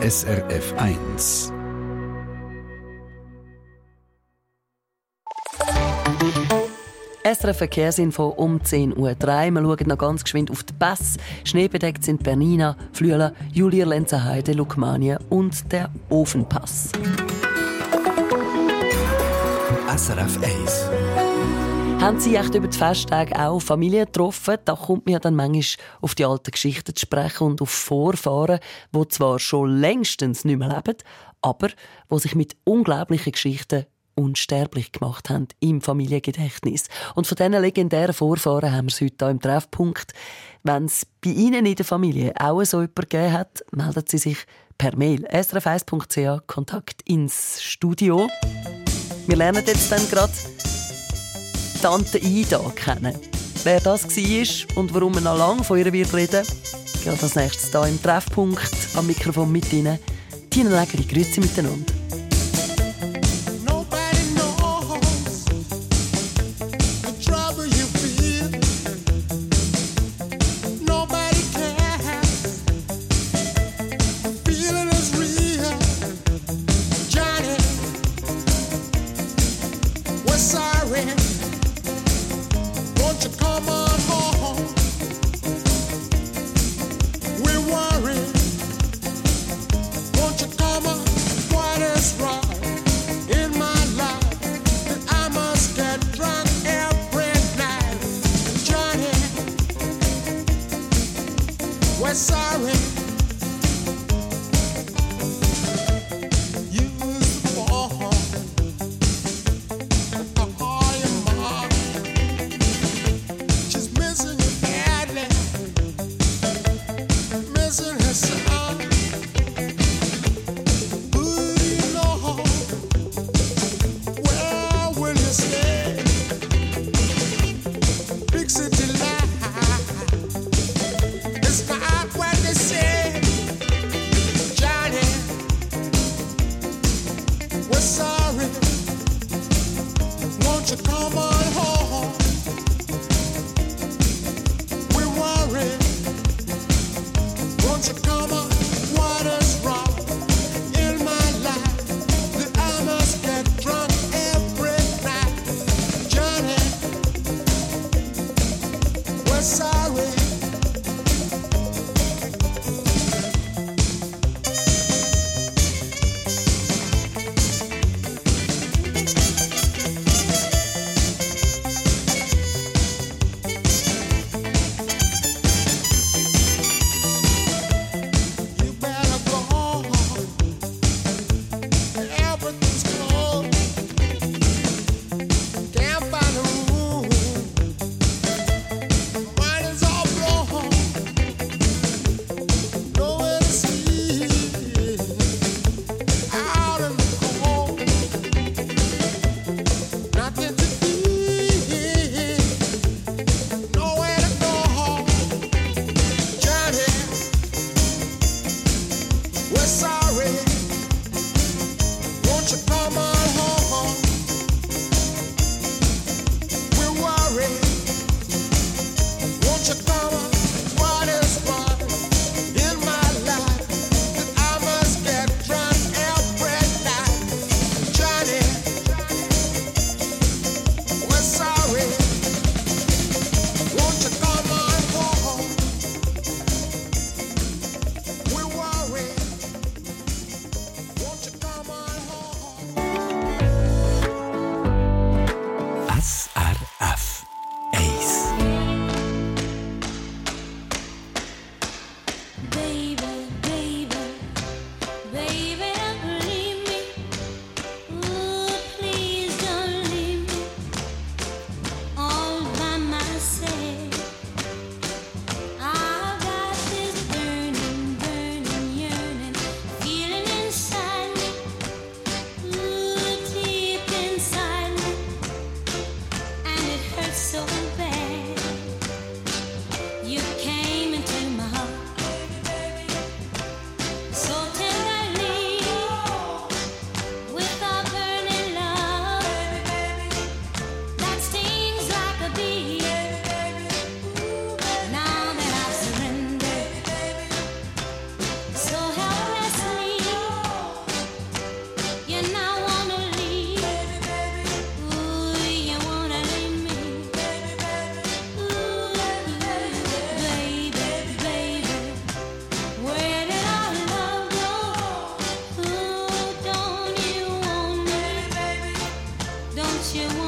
SRF 1. SRF Verkehrsinfo um 10.03 Uhr. Wir schauen noch ganz geschwind auf die Pass. Schneebedeckt sind Bernina, Flüela, Julia Lenzerheide, Lukmania und der Ofenpass. SRF 1. Haben Sie echt über die Festtage auch Familien getroffen? Da kommt mir dann manchmal auf die alten Geschichten zu sprechen und auf Vorfahren, die zwar schon längstens nicht mehr leben, aber die sich mit unglaublichen Geschichten unsterblich gemacht haben im Familiengedächtnis. Und von diesen legendären Vorfahren haben wir es heute hier im Treffpunkt. Wenn es bei Ihnen in der Familie auch so jemanden gegeben hat, melden Sie sich per Mail srf1.ch Kontakt ins Studio. Wir lernen jetzt dann gerade Tante Ida kennen. Wer das war und warum man noch lange von ihr wird reden, geht als nächstes hier im Treffpunkt am Mikrofon mit Ihnen. Tina Nägeli, grüezi miteinander. you want.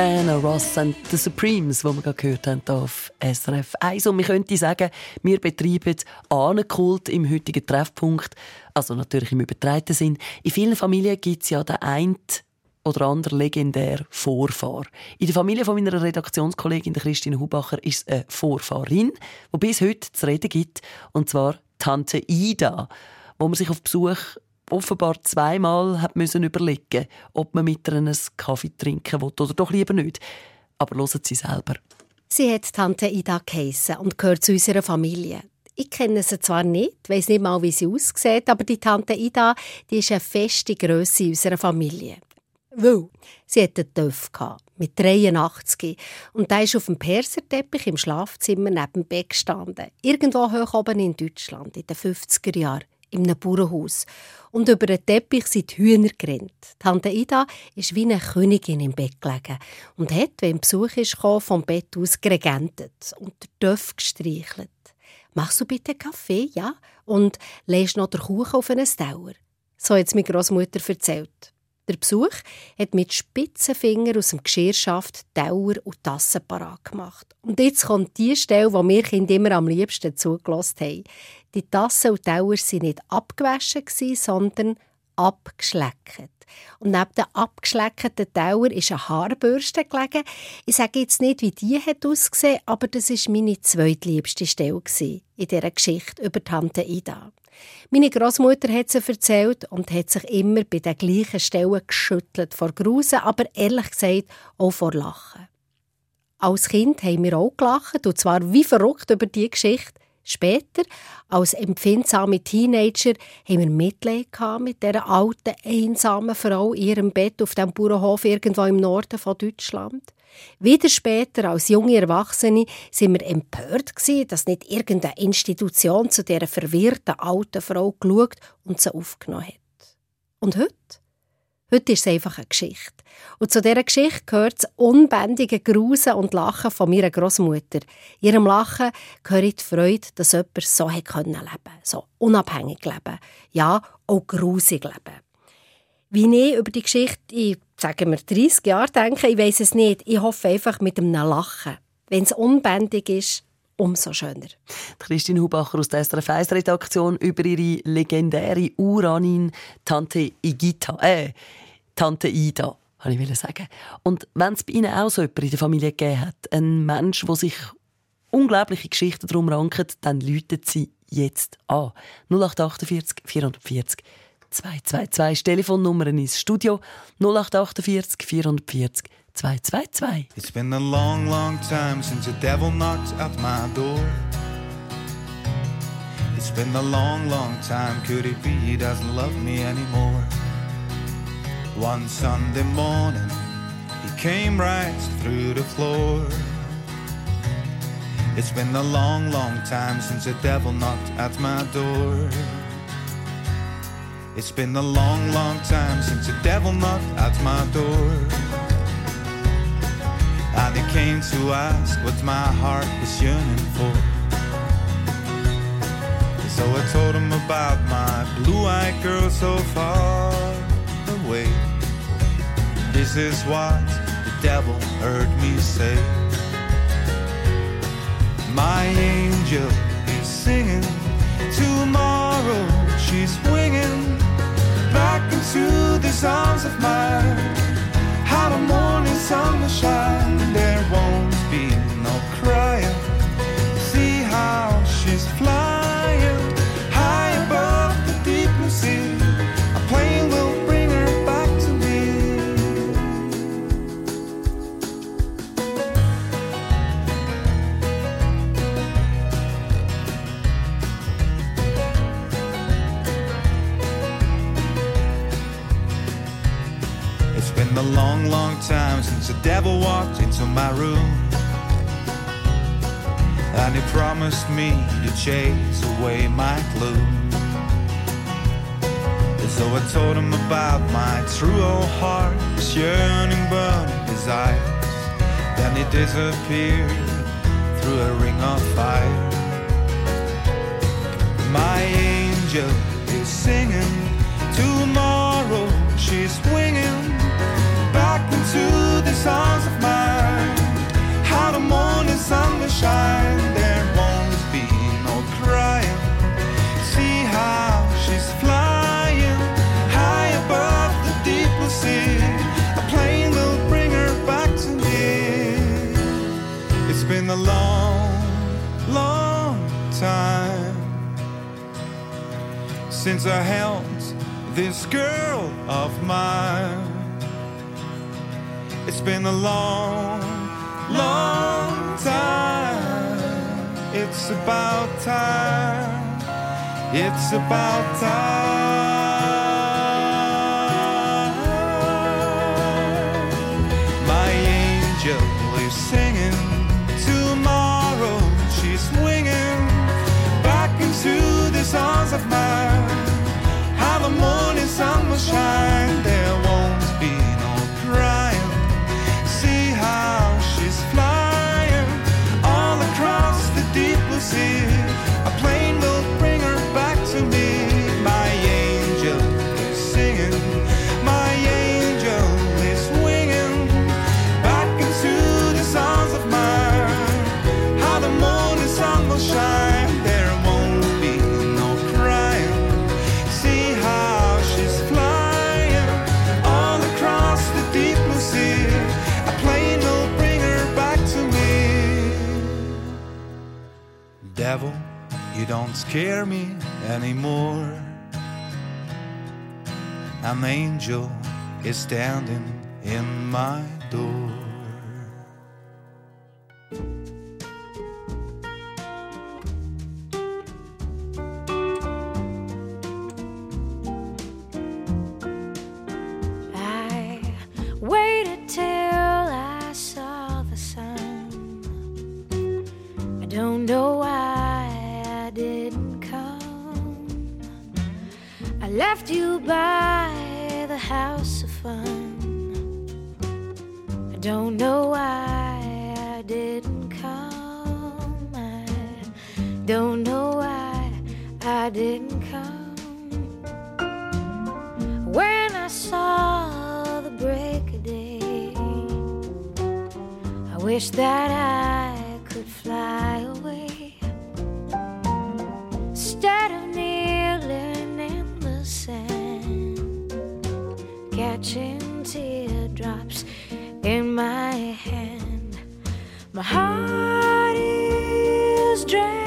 Diana Ross und The Supremes, die wir gerade gehört haben auf SRF 1. Und man könnte sagen, wir betreiben Ahnenkult im heutigen Treffpunkt. Also natürlich im übertreiten Sinn. In vielen Familien gibt es ja den einen oder andere legendär Vorfahr. In der Familie von meiner Redaktionskollegin Christine Hubacher ist eine Vorfahrin, die bis heute zu reden gibt. Und zwar Tante Ida, wo man sich auf Besuch offenbar zweimal hat müssen überlegen, ob man mit ihr einen Kaffee trinken will oder doch lieber nicht. Aber hören Sie selber. Sie hat Tante Ida geheissen und gehört zu unserer Familie. Ich kenne sie zwar nicht, weiß nicht mal, wie sie aussieht, aber die Tante Ida die ist eine feste Größe unserer Familie. Weil sie hatte einen Töff mit 83 und der ist auf dem Perserteppich im Schlafzimmer neben dem Bett gestanden. Irgendwo hoch oben in Deutschland, in den 50er Jahren in einem Bauernhaus. Und über den Teppich sind die Hühner gerannt. Tante Ida ist wie eine Königin im Bett gelegen und hat, wenn Besuch ist, vom Bett aus geregentet und den Töpf gestreichelt. «Machst du bitte Kaffee, ja? Und legst noch den Kuchen auf einen Dauer?» So hat es meine Großmutter erzählt. Der Besuch hat mit spitzen Fingern aus dem Geschirrschaft Dauer und Tassen parat gemacht. Und jetzt kommt die Stelle, wo wir Kinder immer am liebsten zugelassen haben. Die Tassen und Dauer waren nicht abgewaschen, sondern abgeschleckt. Und neben der abgeschleckten Dauer ist eine Haarbürste gelegen. Ich sage jetzt nicht, wie die hat ausgesehen, aber das war meine zweitliebste Stelle in dieser Geschichte über Tante Ida. Meine Großmutter hat sie erzählt und hat sich immer bei den gleichen Stellen geschüttelt vor Grusen, aber ehrlich gesagt auch vor Lachen. Als Kind haben wir auch gelacht, und zwar wie verrückt über die Geschichte. Später, als empfindsame Teenager, haben wir Mitleid mit dieser alten, einsamen Frau in ihrem Bett auf dem Bauernhof irgendwo im Norden von Deutschland. Wieder später, als junge Erwachsene, sind wir empört gewesen, dass nicht irgendeine Institution zu dieser verwirrten alten Frau geschaut und sie aufgenommen hat. Und heute? Heute ist es einfach eine Geschichte. Und zu dieser Geschichte gehört das unbändige Grusen und Lachen von meiner Großmutter. Ihrem Lachen gehört die Freude, dass jemand so leben konnte. So unabhängig leben. Ja, auch grusig leben. Wie ich über die Geschichte in, sagen wir, 30 Jahren denke, ich weiß es nicht. Ich hoffe einfach mit einem Lachen. Wenn es unbändig ist, umso schöner. Christine Hubacher aus der SRF 1 Redaktion über ihre legendäre Uranin Tante Igita, äh, Tante Ida, habe ich sagen. Und wenn es bei Ihnen auch so jemanden in der Familie gegeben hat, ein Mensch, der sich unglaubliche Geschichten darum rankt, dann läutet sie jetzt an. 0848 440 222. Das Telefonnummer ins Studio 0848 440 222. It's been a long, long time since the devil knocked at my door. It's been a long, long time. Could it be he doesn't love me anymore? One Sunday morning, he came right through the floor. It's been a long, long time since the devil knocked at my door. It's been a long, long time since the devil knocked at my door. And he came to ask what my heart was yearning for. So I told him about my blue-eyed girl so far away. This is what the devil heard me say. My angel is singing tomorrow. She's winging back into these arms of mine. How the morning sun will shine, there won't be no crying. Me to chase away my gloom. So I told him about my true old heart, this yearning burning desire. Then he disappeared through a ring of fire. My angel is singing tomorrow. She's swinging back into the the songs of mine. How the morning sun will shine, A plane will bring her back to me. It's been a long, long time since I held this girl of mine. It's been a long, long time. It's about time. It's about time. Is singing. Tomorrow she's swinging back into the songs of mine. How the morning sun will shine. Don't scare me anymore. An angel is standing in my door. Catching teardrops in my hand, my heart is drenched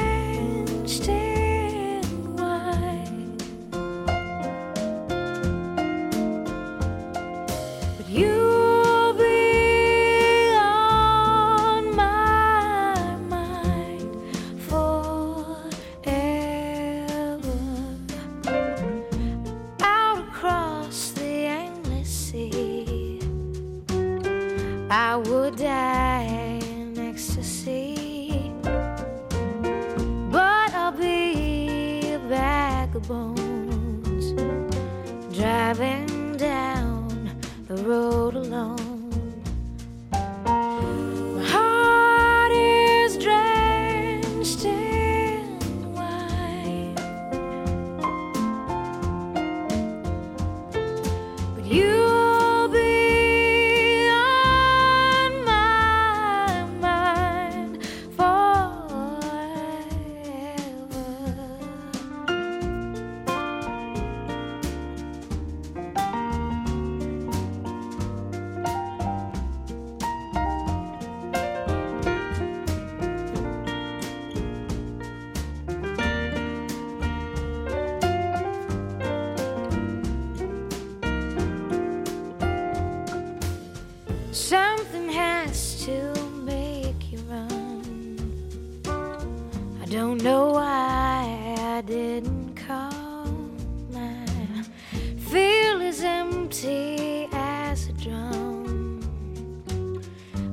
empty as a drum.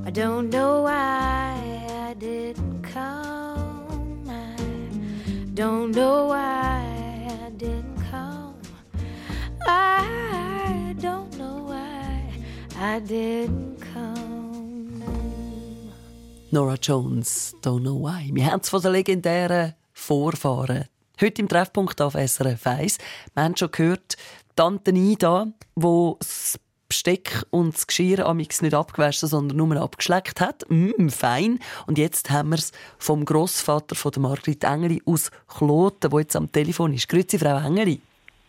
I don't know why I didn't come. I don't know why I didn't come. I don't know why I didn't come. Nora Jones, Don't Know Why. Wir haben es von den legendären Vorfahren. Heute im Treffpunkt auf SRF 1. Wir haben schon gehört, Tante Ida, die das Besteck und das Geschirr amix nicht abgewaschen, sondern nur abgeschleckt hat. Mm, fein. Und jetzt haben wir es vom Grossvater von der Margrit Engeli aus Kloten, der jetzt am Telefon ist. Grüezi, Frau Engeli.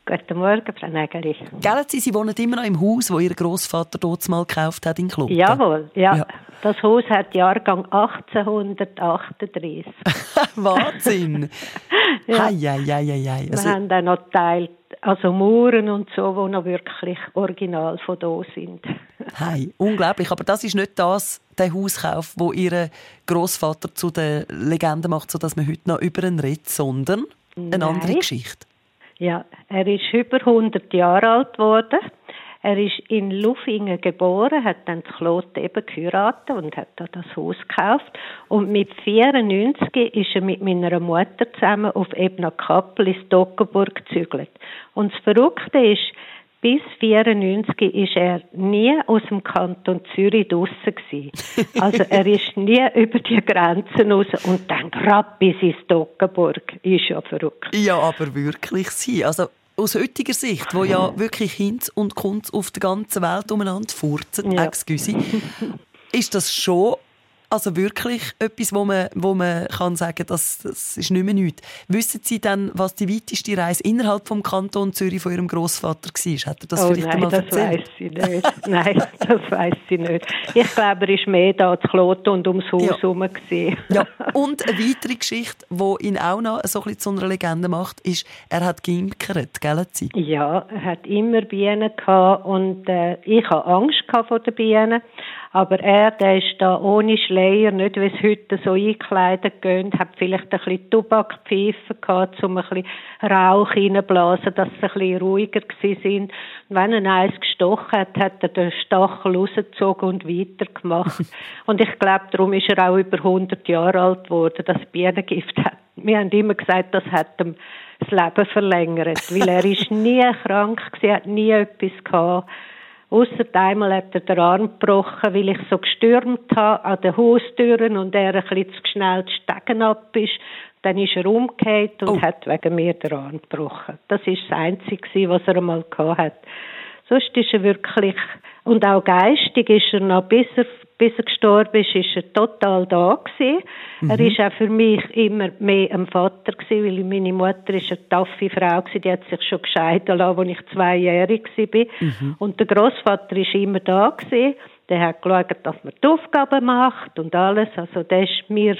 Guten Morgen, Frau Nägeli. Gell, Sie, Sie wohnen immer noch im Haus, wo Ihr Grossvater dort mal gekauft hat in Kloten? Jawohl, ja. Ja. Das Haus hat Jahrgang 1838. Wahnsinn! Ja. Hei, hei, hei, hei, hei. Wir Also, haben dann noch teilt, also Mauern und so, die noch wirklich original von da sind. hei, unglaublich. Aber das ist nicht das, der Hauskauf, wo Ihr Grossvater zu der Legende macht, sodass man heute noch über ihn redet, sondern eine Nein. andere Geschichte. Ja, er ist über 100 Jahre alt geworden. Er ist in Lufingen geboren, hat dann das Kloten eben geheiratet und hat da das Haus gekauft. Und mit 94 ist er mit meiner Mutter zusammen auf Ebner Kappel ins Dockenburg gezügelt. Und das Verrückte ist, bis 94 ist er nie aus dem Kanton Zürich draussen gewesen. Also er ist nie über die Grenzen raus und dann gerade bis ins Dockenburg. Ist ja verrückt. Ja, aber wirklich sie. Also aus heutiger Sicht, wo ja wirklich Hinz und Kunz auf der ganzen Welt umeinander furzen, Ja. excuse, ist das schon also wirklich etwas, wo man, wo man kann sagen, das, das ist nicht mehr nichts. Wissen Sie dann, was die weiteste Reise innerhalb vom Kanton Zürich von Ihrem Großvater war? Hat er das oh vielleicht nein, einmal das erzählt? weiß sie nicht. nein, das weiß sie nicht. Ich glaube, er ist mehr da zu Kloten und ums Haus Ja. herum. Ja, und eine weitere Geschichte, die ihn auch noch so ein bisschen zu einer Legende macht, ist, er hat geimkert, gell? Sie? Ja, er hat immer Bienen gehabt und äh, ich hatte Angst vor den Bienen. Aber er, der ist da ohne Schleier, nicht wie es heute so eingekleidet gehen, hat vielleicht ein bisschen Tabakpfeife gehabt, um ein bisschen Rauch reinzublasen, dass sie ein bisschen ruhiger gewesen sind. Und wenn er eins gestochen hat, hat er den Stachel rausgezogen und weitergemacht. und ich glaube, darum ist er auch über 100 Jahre alt geworden, das Bienengift hat. Wir haben immer gesagt, das hat ihm das Leben verlängert, weil er ist nie krank gewesen, hat nie etwas gehabt. Ausser einmal hat er den Arm gebrochen, weil ich so gestürmt habe an den Haustüren und er ein bisschen zu schnell die Stegen ab ist. Dann ist er umgekehrt und Oh. hat wegen mir den Arm gebrochen. Das ist das Einzige, was er einmal gehabt hat. Sonst ist er wirklich, und auch geistig ist er noch, bis er, bis er gestorben ist, ist er total da gewesen. Er ist auch für mich immer mehr ein Vater gewesen, weil meine Mutter ist eine taffe Frau gewesen, die hat sich schon gescheiden lassen, als ich zweijährig war. Und der Großvater ist immer da gewesen. Der hat geschaut, dass man die Aufgaben macht und alles. Also der ist mir,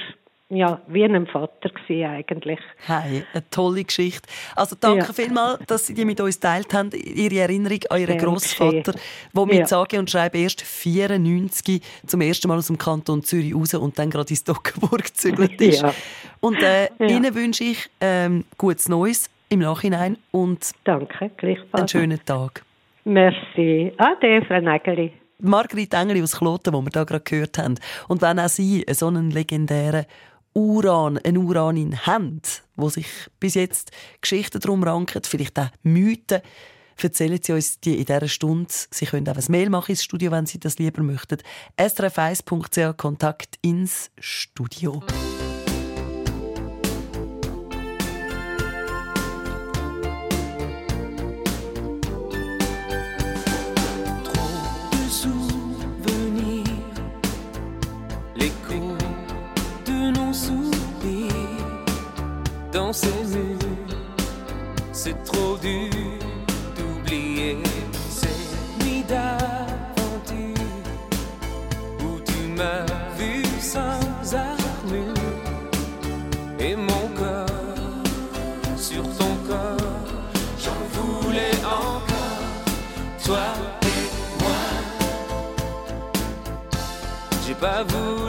ja, wie ein Vater gewesen eigentlich. Hey, eine tolle Geschichte. Also danke Ja. vielmals, dass Sie die mit uns teilt haben, Ihre Erinnerung an Ihren Großvater, geschehen. der mit Ja. sage und schreibe erst 94 zum ersten Mal aus dem Kanton Zürich raus und dann gerade in Stockenburg gezügelt ist. Ja. Und äh, Ja. Ihnen wünsche ich ähm, gutes Neues im Nachhinein und Danke, gleichfalls. einen schönen Tag. Merci. Ade, Frau Nägeli. Margrit Engeli aus Kloten, die wir da gerade gehört haben. Und wenn auch Sie so einen legendären Uran, eine Uranin haben, wo sich bis jetzt Geschichten drum ranken, vielleicht auch Mythen, erzählen Sie uns die in dieser Stunde. Sie können auch ein Mail machen ins Studio, wenn Sie das lieber möchten. srf1.ch Kontakt ins Studio. pas vous.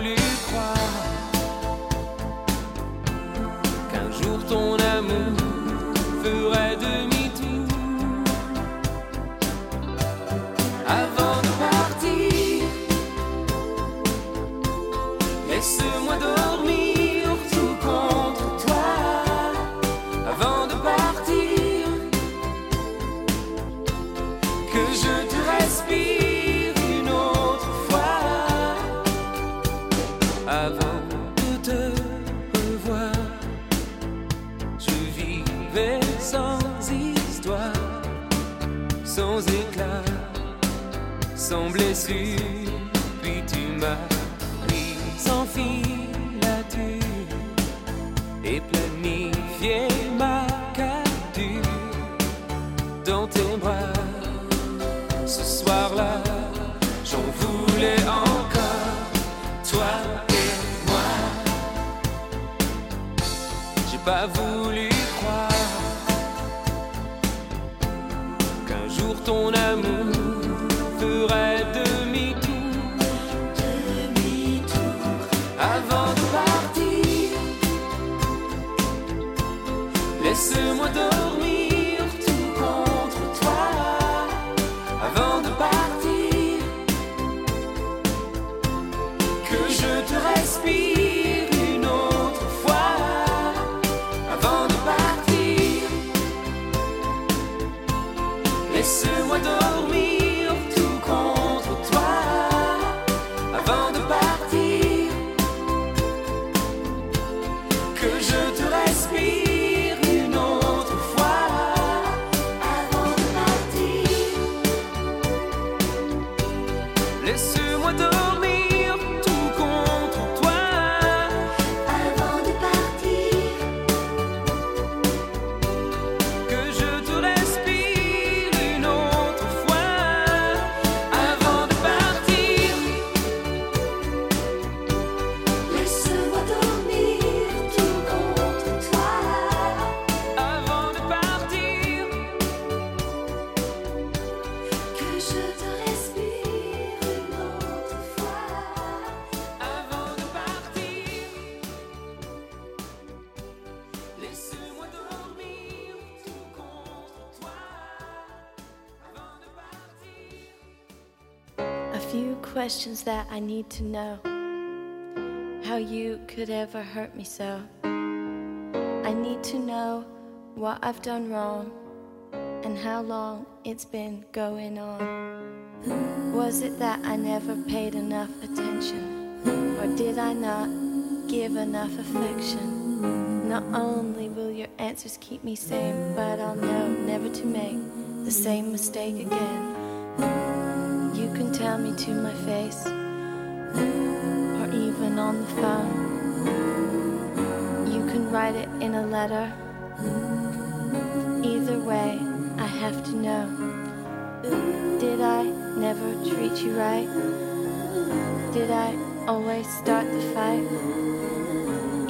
see. questions that I need to know. How you could ever hurt me so. I need to know what I've done wrong and how long it's been going on. Was it that I never paid enough attention? Or did I not give enough affection? Not only will your answers keep me sane, but I'll know never to make the same mistake again. You can tell me to my face, or even on the phone. You can write it in a letter. Either way, I have to know. Did I never treat you right? Did I always start the fight?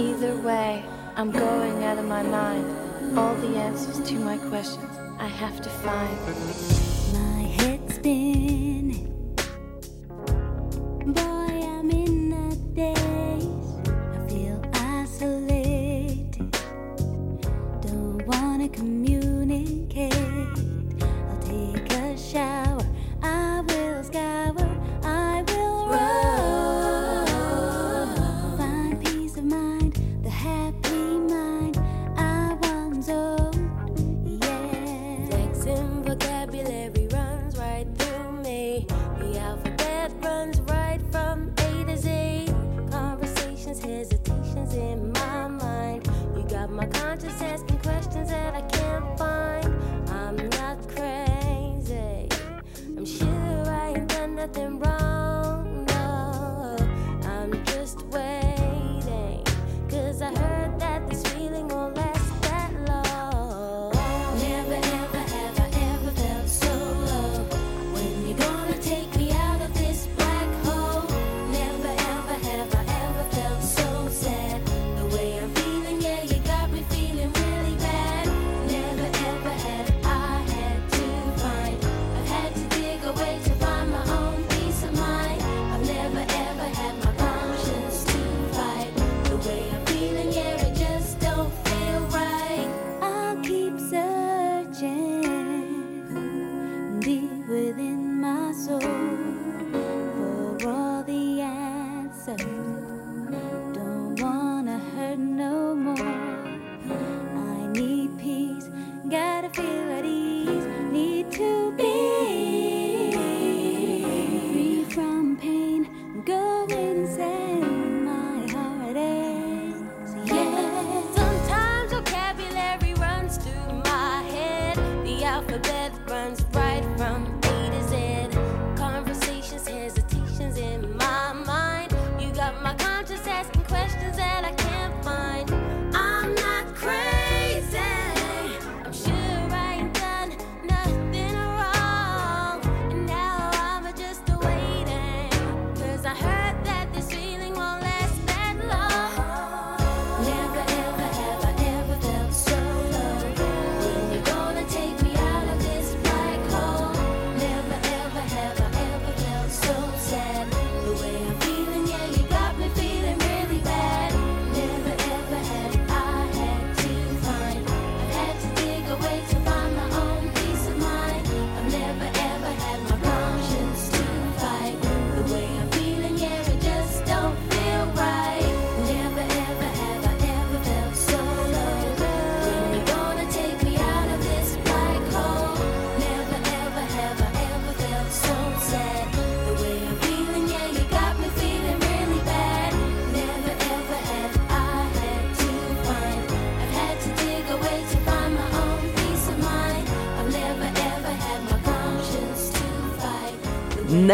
Either way, I'm going out of my mind. All the answers to my questions I have to find.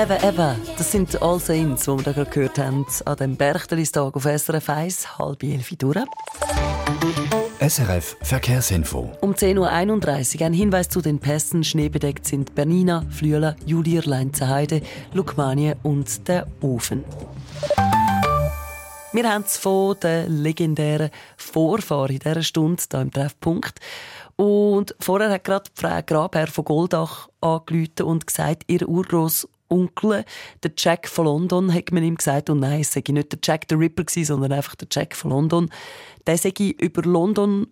Never Ever, das sind All Saints, die wir da gerade gehört haben, an dem Berchtelistag auf SRF 1, halb elf durch. SRF Verkehrsinfo. Um 10.31 Uhr ein Hinweis zu den Pässen. Schneebedeckt sind Bernina, Flüela, Julier, Leinzenheide, Lukmanie und der Ofen. Wir haben es von den legendären Vorfahren in dieser Stunde hier im Treffpunkt. Und vorher hat gerade Frau Grabherr von Goldach angerufen und gesagt, ihr Urgroßonkel, der Jack von London, hat man ihm gesagt, und nein, es sei nicht der Jack the Ripper sondern einfach der Jack von London. Der sei über London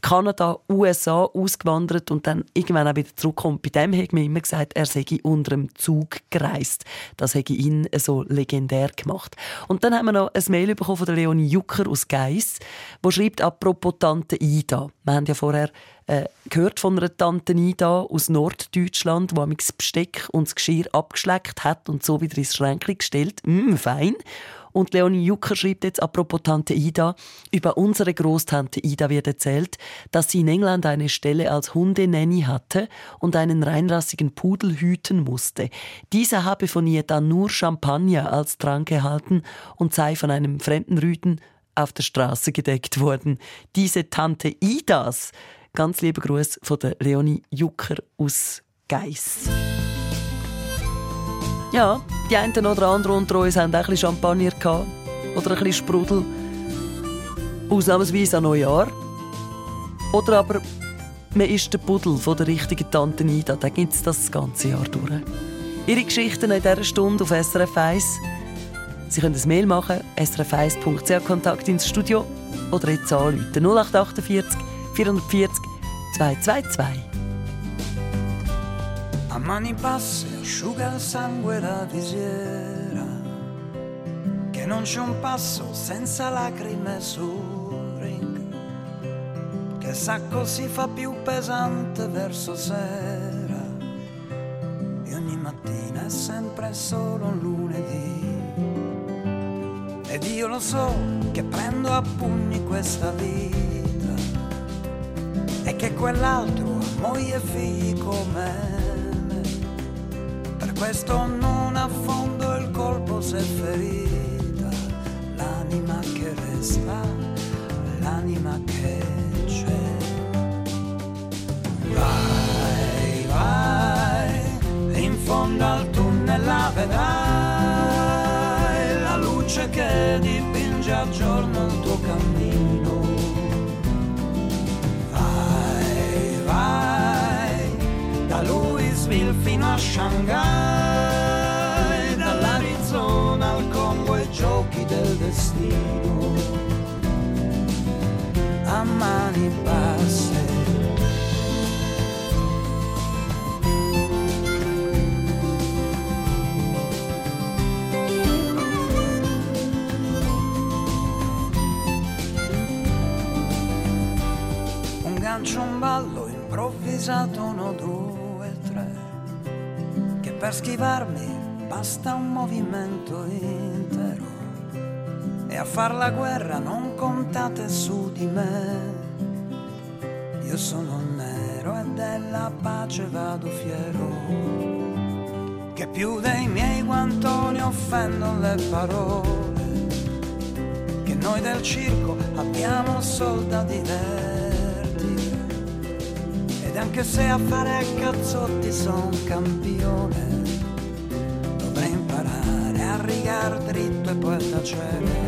Kanada, USA ausgewandert und dann irgendwann auch wieder zurückkommt. Bei dem hat man immer gesagt, er sei unter dem Zug gereist. Das hätte ihn so legendär gemacht. Und dann haben wir noch ein Mail bekommen von Leonie Jucker aus Geiss, wo schreibt apropos Tante Ida. Wir haben ja vorher äh, gehört von einer Tante Ida aus Norddeutschland, die das Besteck und das Geschirr abgeschleckt hat und so wieder ins Schränkchen gestellt. Mm, fein. Und Leonie Jucker schreibt jetzt apropos Tante Ida, über unsere Großtante Ida wird erzählt, dass sie in England eine Stelle als Hundenanny hatte und einen reinrassigen Pudel hüten musste. Dieser habe von ihr dann nur Champagner als Trank erhalten und sei von einem fremden Rüden auf der Straße gedeckt worden. Diese Tante Idas. Ganz lieber Gruß von der Leonie Jucker aus Geiss. Ja, die einen oder anderen unter uns haben auch ein Champagner gehabt. Oder ein bisschen Sprudel. Ausnahmsweise an Neujahr. Oder aber man ist der Pudel von der richtigen Tante Nida. Da gibt es das ganze Jahr durch. Ihre Geschichten in dieser Stunde auf SRF 1. Sie können ein Mail machen, srf1.ch Kontakt ins Studio oder jetzt anrufen 0848 440 222. A mani basse asciuga il sangue da visiera, che non c'è un passo senza lacrime sul ring, che sacco si fa più pesante verso sera, e ogni mattina è sempre solo un lunedì. Ed io lo so che prendo a pugni questa vita e che quell'altro ha moglie e figli come me. Questo non affondo il colpo se ferita. L'anima che resta, l'anima che c'è. Vai, vai, in fondo al tunnel la vedrai, la luce che dipinge a giorno il tuo cammino. Vai, vai, da Louisville fino a Shanghai, destino. A mani basse. un gancio, un ballo improvvisato, uno, due, tre, che per schivarmi basta un movimento e a far la guerra non contate su di me. Io sono nero e della pace vado fiero, che più dei miei guantoni offendono le parole. Che noi del circo abbiamo soldati vertice ed anche se a fare cazzotti son campione dovrei imparare a rigar dritto e poi tacere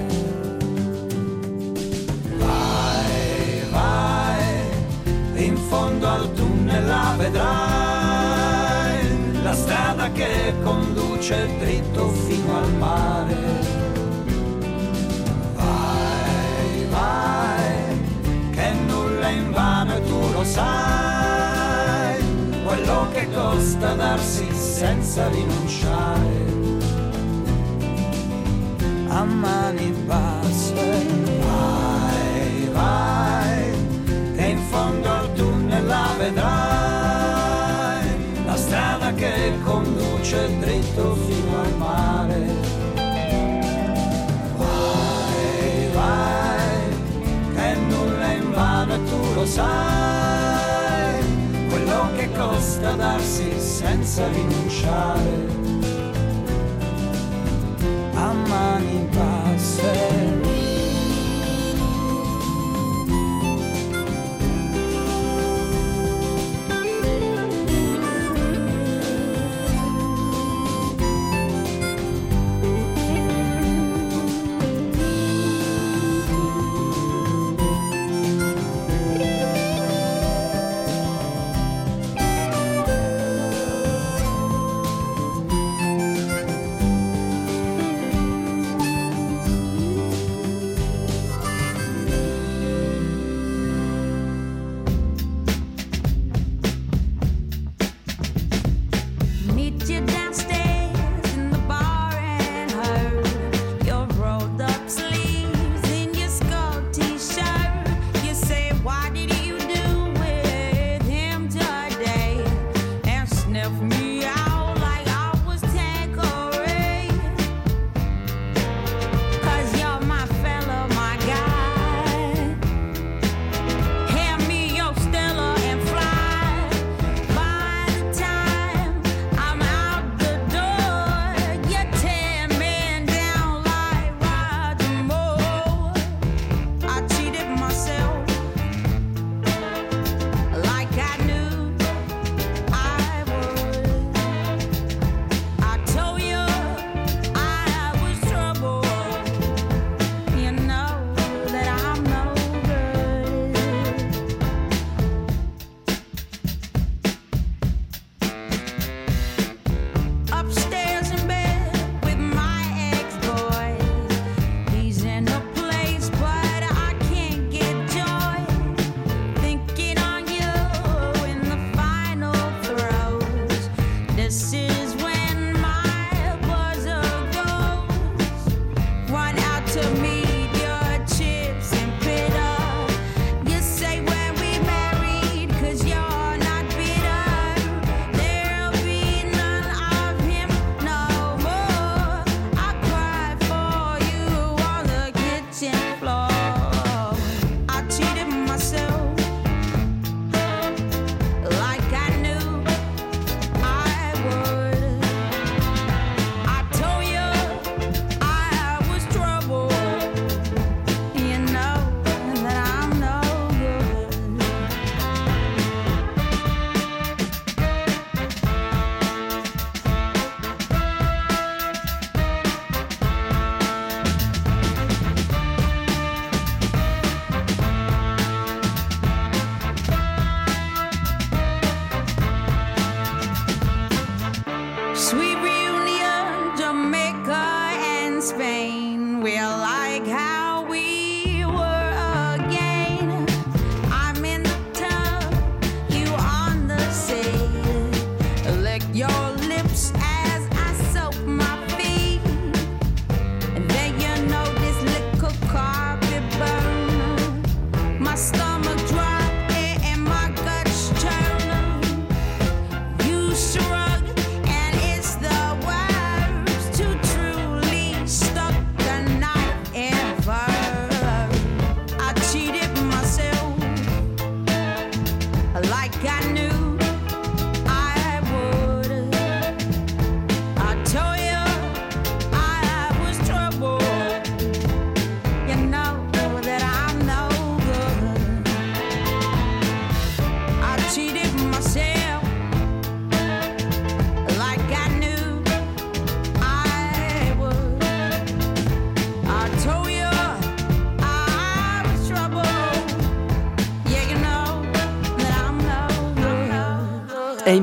fondo al tunnel la vedrai. La strada che conduce dritto fino al mare. Vai, vai, che nulla è invano e tu lo sai, quello che costa darsi senza rinunciare. A mani basse, vai, conduce dritto fino al mare. Vai, vai, che nulla è in vano e tu lo sai, quello che costa darsi senza rinunciare. A mani basse.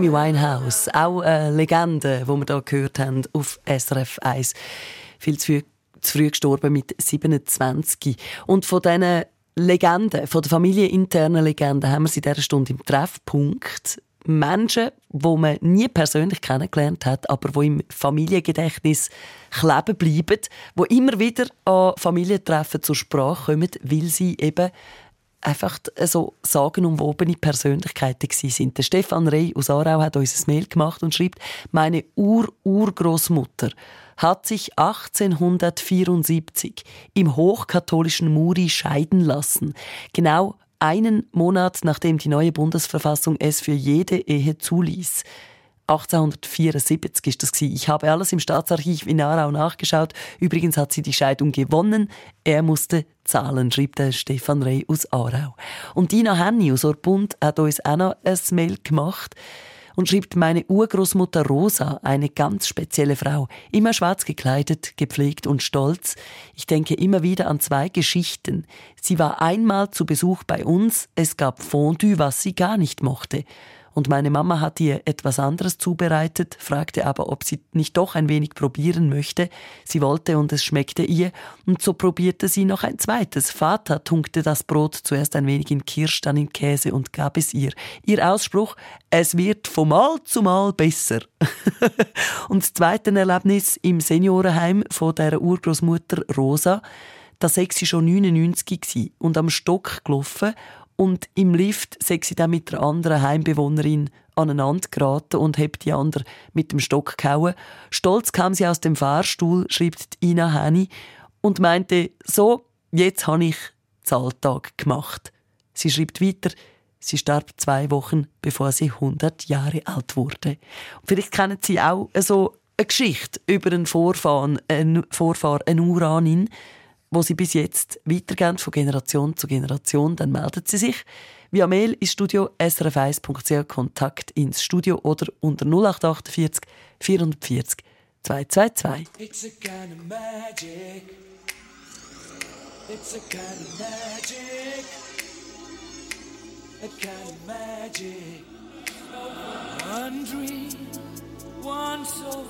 Amy Winehouse, auch eine Legende, die wir hier gehört haben auf SRF 1. Viel zu früh, zu früh gestorben mit 27. Und von diesen Legenden, von der familieninternen Legenden, haben wir sie in dieser Stunde im Treffpunkt. Menschen, die man nie persönlich kennengelernt hat, aber die im Familiengedächtnis kleben bleiben, die immer wieder an Familientreffen zur Sprache kommen, weil sie eben einfach so sagenumwobene Persönlichkeiten sind. Der Stefan Rey aus Aarau hat uns ein Mail gemacht und schreibt, meine Ur-Urgroßmutter hat sich 1874 im hochkatholischen Muri scheiden lassen. Genau einen Monat nachdem die neue Bundesverfassung es für jede Ehe zuließ. 1874 ist das gewesen. Ich habe alles im Staatsarchiv in Aarau nachgeschaut. Übrigens hat sie die Scheidung gewonnen. Er musste zahlen, schreibt der Stefan Rey aus Aarau. Und Dina Henny aus Orbund hat uns auch noch ein Mail gemacht und schreibt meine Urgroßmutter Rosa, eine ganz spezielle Frau, immer schwarz gekleidet, gepflegt und stolz. Ich denke immer wieder an zwei Geschichten. Sie war einmal zu Besuch bei uns, es gab Fondue, was sie gar nicht mochte. Und meine Mama hat ihr etwas anderes zubereitet, fragte aber, ob sie nicht doch ein wenig probieren möchte. Sie wollte und es schmeckte ihr. Und so probierte sie noch ein zweites. Vater tunkte das Brot zuerst ein wenig in Kirsch, dann in Käse und gab es ihr. Ihr Ausspruch, es wird von Mal zu Mal besser. und das zweite Erlebnis im Seniorenheim von der Urgroßmutter Rosa, da sei sie schon 99 gsi und am Stock gelaufen und im Lift sei sie dann mit der anderen Heimbewohnerin aneinander geraten und hebt die andere mit dem Stock gehauen. Stolz kam sie aus dem Fahrstuhl, schreibt Ina Henny, und meinte, so, jetzt habe ich Zahltag gemacht. Sie schreibt weiter, sie starb zwei Wochen, bevor sie 100 Jahre alt wurde. Und vielleicht kennen Sie auch so eine Geschichte über einen Vorfahren, einen Vorfahr, eine Uranin, wo Sie bis jetzt weitergehen von Generation zu Generation, dann melden Sie sich via Mail ins Studio srf1.ch Kontakt ins Studio oder unter 0848 440 222. It's a kind of magic. It's a kind of magic. A kind of magic. One dream, one soul,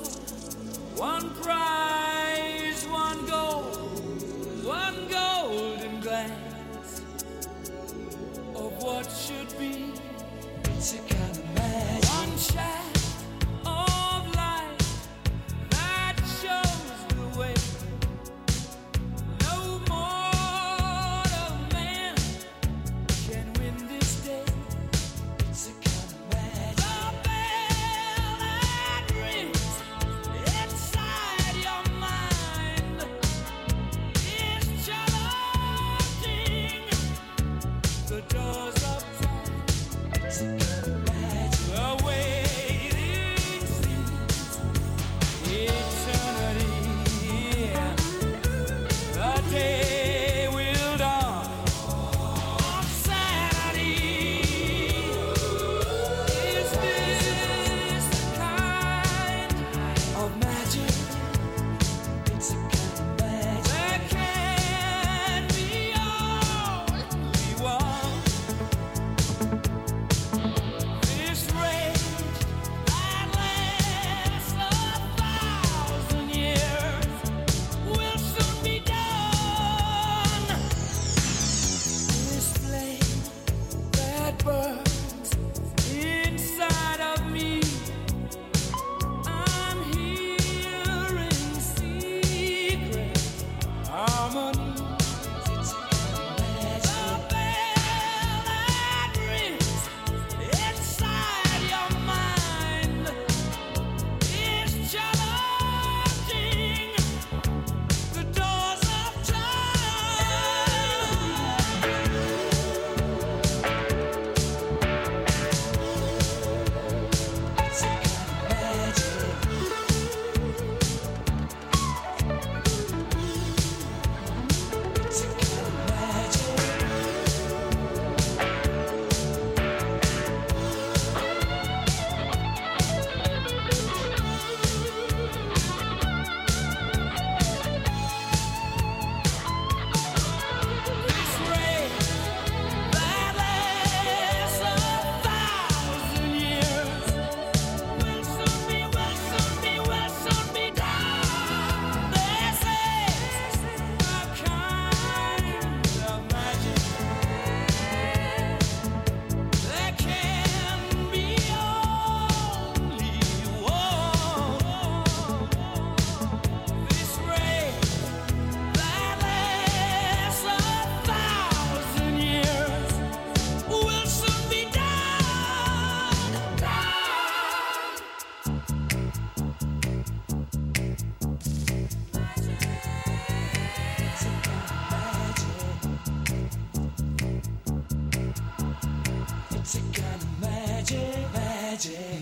one prize, one goal, one golden glance of what should be. It's a kind of magic. One shaft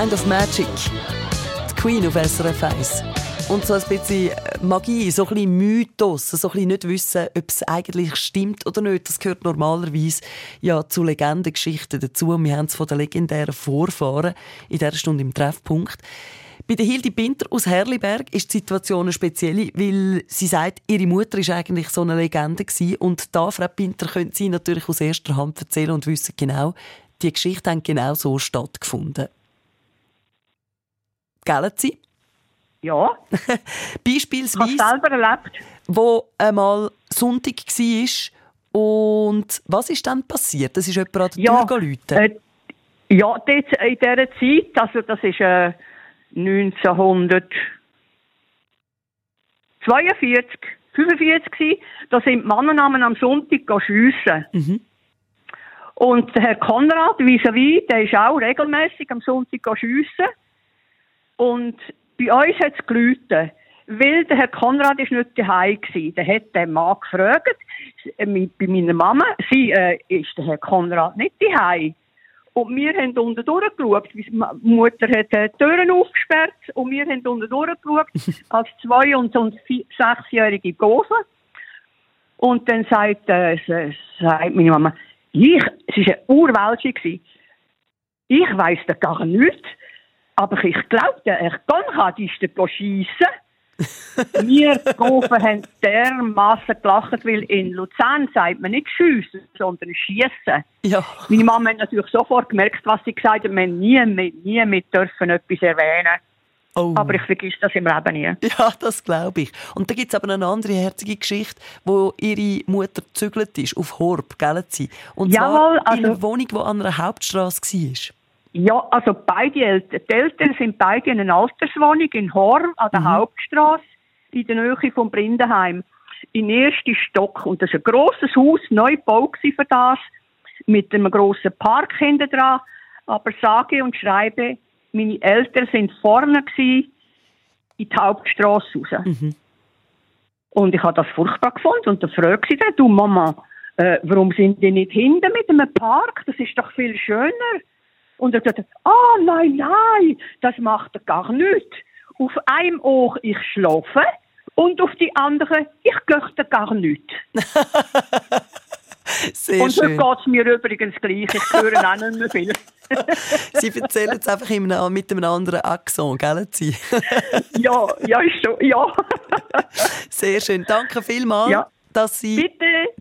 Kind of Magic. Die Queen auf SRF 1. Und so ein bisschen Magie, so ein bisschen Mythos, so ein bisschen nicht wissen, ob es eigentlich stimmt oder nicht. Das gehört normalerweise ja zu Legendengeschichten dazu. Wir haben es von den legendären Vorfahren in dieser Stunde im Treffpunkt. Bei der Hildi Binter aus Herliberg ist die Situation eine spezielle, weil sie sagt, ihre Mutter ist eigentlich so eine Legende gewesen. und da, Frau Binter, können Sie natürlich aus erster Hand erzählen und wissen genau, die Geschichte hat genau so stattgefunden. Gell, Sie? Ja. Beispielsweise. Ich selber erlebt. Wo einmal Sonntag war und was ist dann passiert? Das ist jemand an der Ja, Tür. Äh, ja, dort in dieser Zeit, also das ist äh, 1942, 45 gewesen, da sind die Mannennamen am Sonntag schiessen. Und der Herr Konrad, vis-à-vis, der ist auch regelmäßig am Sonntag schiessen. Und bei uns hat es geläutet, weil der Herr Konrad ist nicht daheim war. Der hat den Mann gefragt, äh, bei meiner Mama, sie, äh, ist der Herr Konrad nicht daheim? Und wir haben unten durchgeschaut. Die Mutter hat die Türen aufgesperrt und wir haben unten durchgeschaut als zwei- und, und sechsjährige Gosen. Und dann sagt, äh, sagt meine Mama, ich, sie war eine Urwelsche. gewesen. Ich weiss da gar nichts. Aber ich glaube, der Herr Konrad ist der schiessen. Wir Gofen haben dermassen gelacht, weil in Luzern sagt man nicht schiessen, sondern schiessen. Ja. Meine Mama hat natürlich sofort gemerkt, was sie gesagt hat. Wir nie mit, nie mit dürfen etwas erwähnen. Oh. Aber ich vergesse das im Leben nie. Ja, das glaube ich. Und da gibt es aber eine andere herzige Geschichte, wo ihre Mutter gezügelt ist, auf Horb, gell sie? Und Jawohl, zwar in einer also- Wohnung, die an einer Hauptstraße war. Ja, also beide Eltern. Die Eltern sind beide in einer Alterswohnung in Horn an der Hauptstraße in der Nähe vom Brindenheim. Im ersten Stock. Und das ist ein grosses Haus, neu gebaut für das, mit einem grossen Park hinten dran. Aber sage und schreibe, meine Eltern sind vorne gewesen, in die Hauptstraße raus. Und ich habe das furchtbar gefunden. Und dann fragte sie dann, du Mama, äh, warum sind die nicht hinten mit einem Park? Das ist doch viel schöner. Und er sagte, ah, nein, nein, das macht er gar nicht. Auf einem Ohr ich schlafe und auf die andere ich göchte gar nicht. Sehr und heute geht es mir übrigens gleich, ich höre auch nicht mehr viel. Sie erzählen es einfach in einem, mit einem anderen Akzent, gell sie? ja, ja, ist so, ja. Sehr schön. Danke vielmals, Ja. dass Sie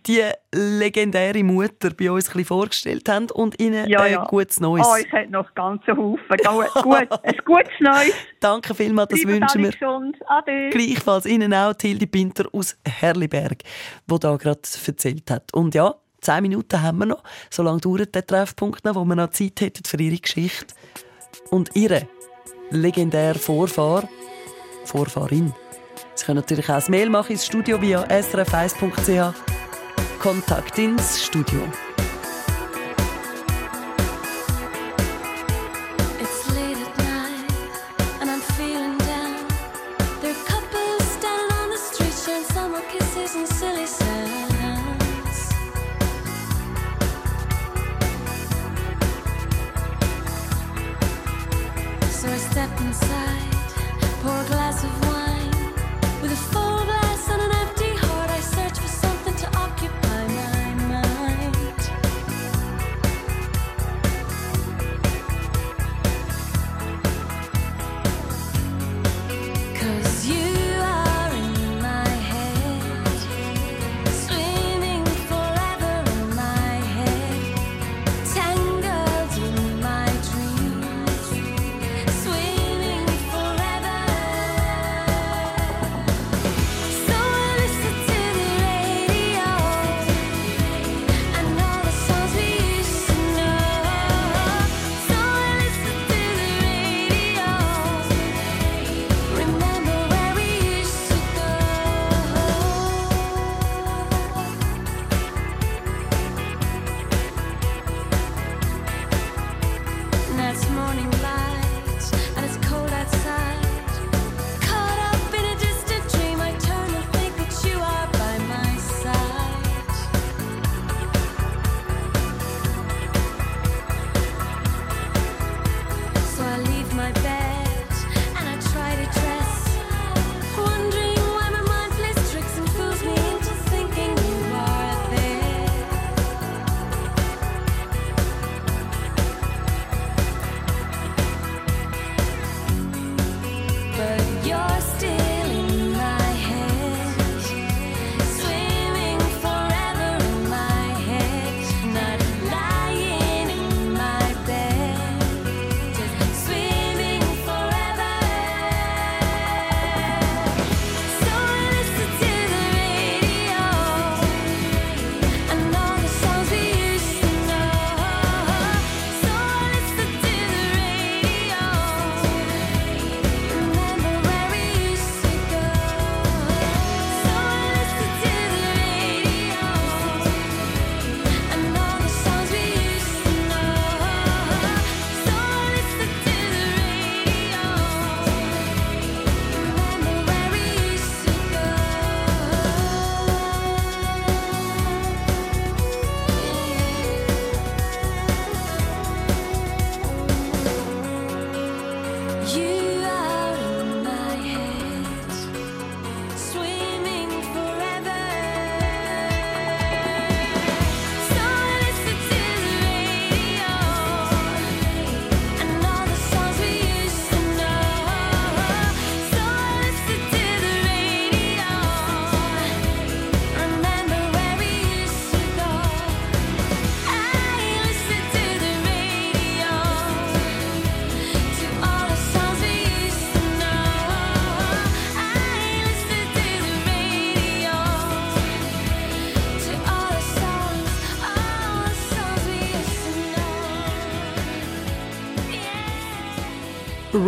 die legendäre Mutter bei uns ein vorgestellt haben und Ihnen Ja, ein ja. gutes Neues. Oh, ich hätte noch ganze Haufen. Gut, ein gutes Neues. Danke vielmals, das Bleibt wünschen wir. gesund. Ade. Gleichfalls Ihnen auch, die Hilde Pinter aus Herliberg, die da gerade erzählt hat. Und ja, zehn Minuten haben wir noch. So lange dauert der Treffpunkt noch, wo wir noch Zeit hätten für Ihre Geschichte. Und Ihre legendäre Vorfahr, Vorfahrin. Sie können natürlich auch ein Mail machen ins Studio via srf1.ch. Kontakt ins Studio.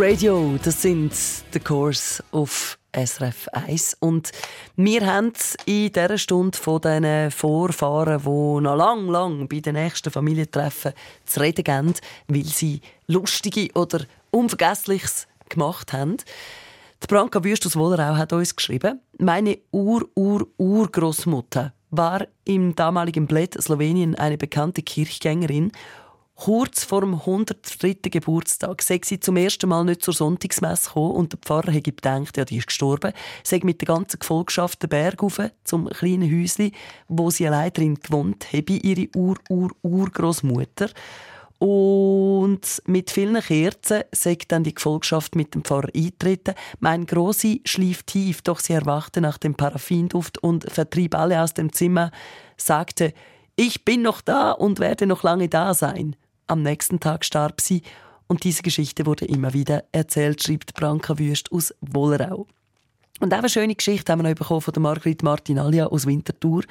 Radio, das sind The Course auf SRF 1. Und wir haben in dieser Stunde von diesen Vorfahren, die noch lang, lang bei den nächsten Familientreffen zu reden geben, weil sie lustige oder Unvergessliches gemacht haben. Die Branka Wüst aus Wollerau hat uns geschrieben, meine Ur-Ur-Urgroßmutter war im damaligen Bled Slowenien eine bekannte Kirchgängerin Kurz vor dem 103. Geburtstag sei sie zum ersten Mal nicht zur Sonntagsmesse gekommen und der Pfarrer hätte gedacht, ja, die ist gestorben, sei mit der ganzen Gefolgschaft den Berg rauf zum kleinen Häuschen, wo sie allein drin gewohnt habe, ihre Ur-Ur-Urgroßmutter. Und mit vielen Kerzen sagt dann die Gefolgschaft mit dem Pfarrer eintreten. Mein Grossi schlief tief, doch sie erwachte nach dem Paraffinduft und vertrieb alle aus dem Zimmer, sagte, ich bin noch da und werde noch lange da sein. Am nächsten Tag starb sie und diese Geschichte wurde immer wieder erzählt, schreibt Branka Wüst aus Wollerau. Und auch eine schöne Geschichte haben wir noch bekommen von der Margrit Martinalia aus Winterthur.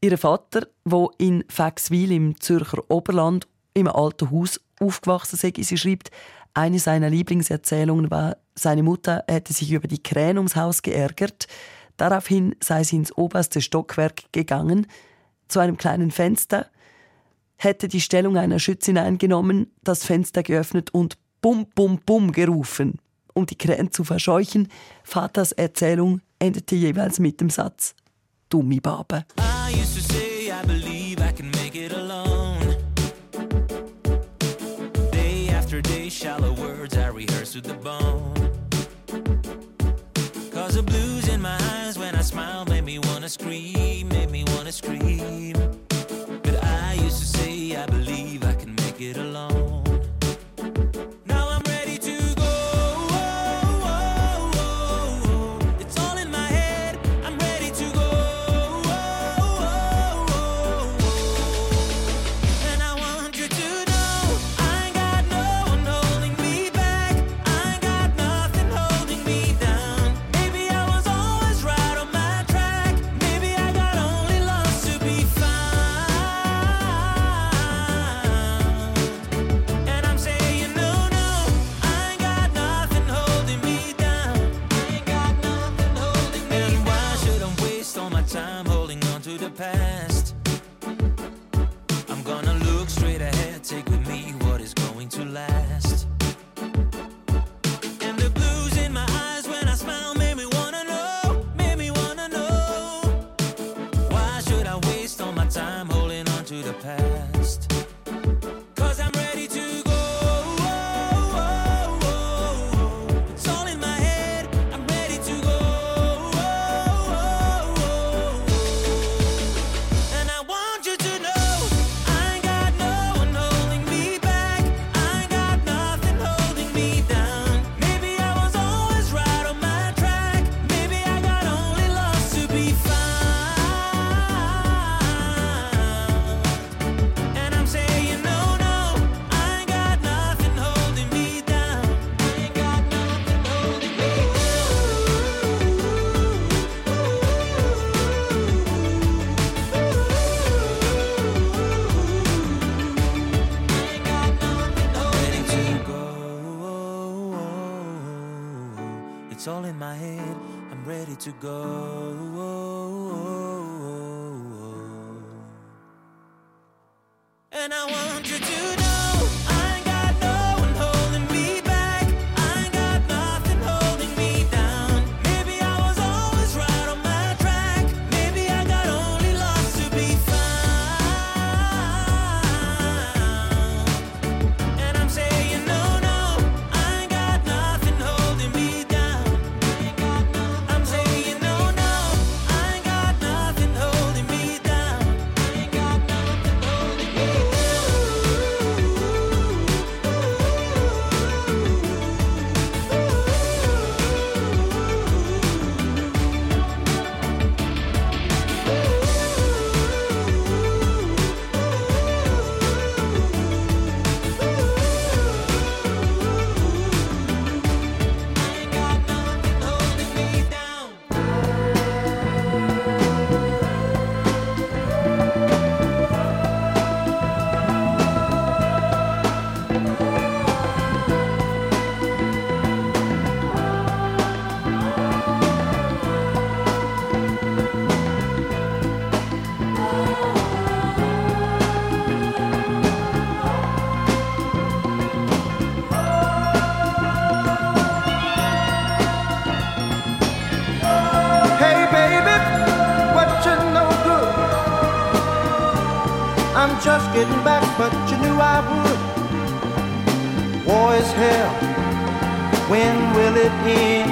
Ihr Vater, der in Faxwil im Zürcher Oberland im alten Haus aufgewachsen ist, sie schreibt, eine seiner Lieblingserzählungen war, seine Mutter hätte sich über die Krähen ums Haus geärgert. Daraufhin sei sie ins oberste Stockwerk gegangen, zu einem kleinen Fenster, hätte die Stellung einer Schützin eingenommen, das Fenster geöffnet und Bum, Bum, Bum gerufen. Um die Krähen zu verscheuchen, Vaters Erzählung endete jeweils mit dem Satz Dummi Babe. Shallow words I rehearse to the bone. Cause the blues in my eyes when I smile made me wanna scream, made me wanna scream. I can go. Will?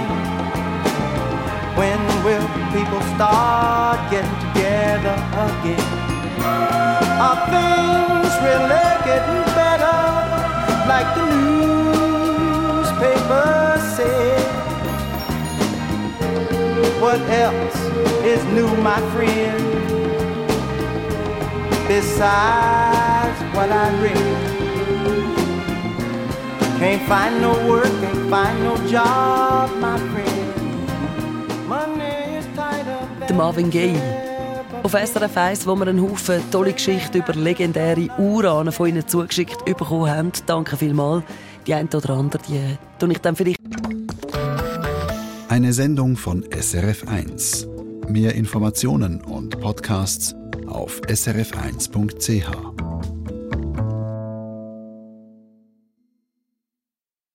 When will people start getting together again? Are things really getting better? Like the newspapers say. What else is new, my friend? Besides what I read. Can't find no work, can't find no job, my friend. Money is tighter than Der Marvin Gaye. Auf SRF 1, wo wir einen Haufen tolle Geschichten über legendäre Urahnen von ihnen zugeschickt bekommen haben. Danke vielmals. Die eine oder andere, die tue ich dann vielleicht Eine Sendung von SRF1. Mehr Informationen und Podcasts auf srf1.ch.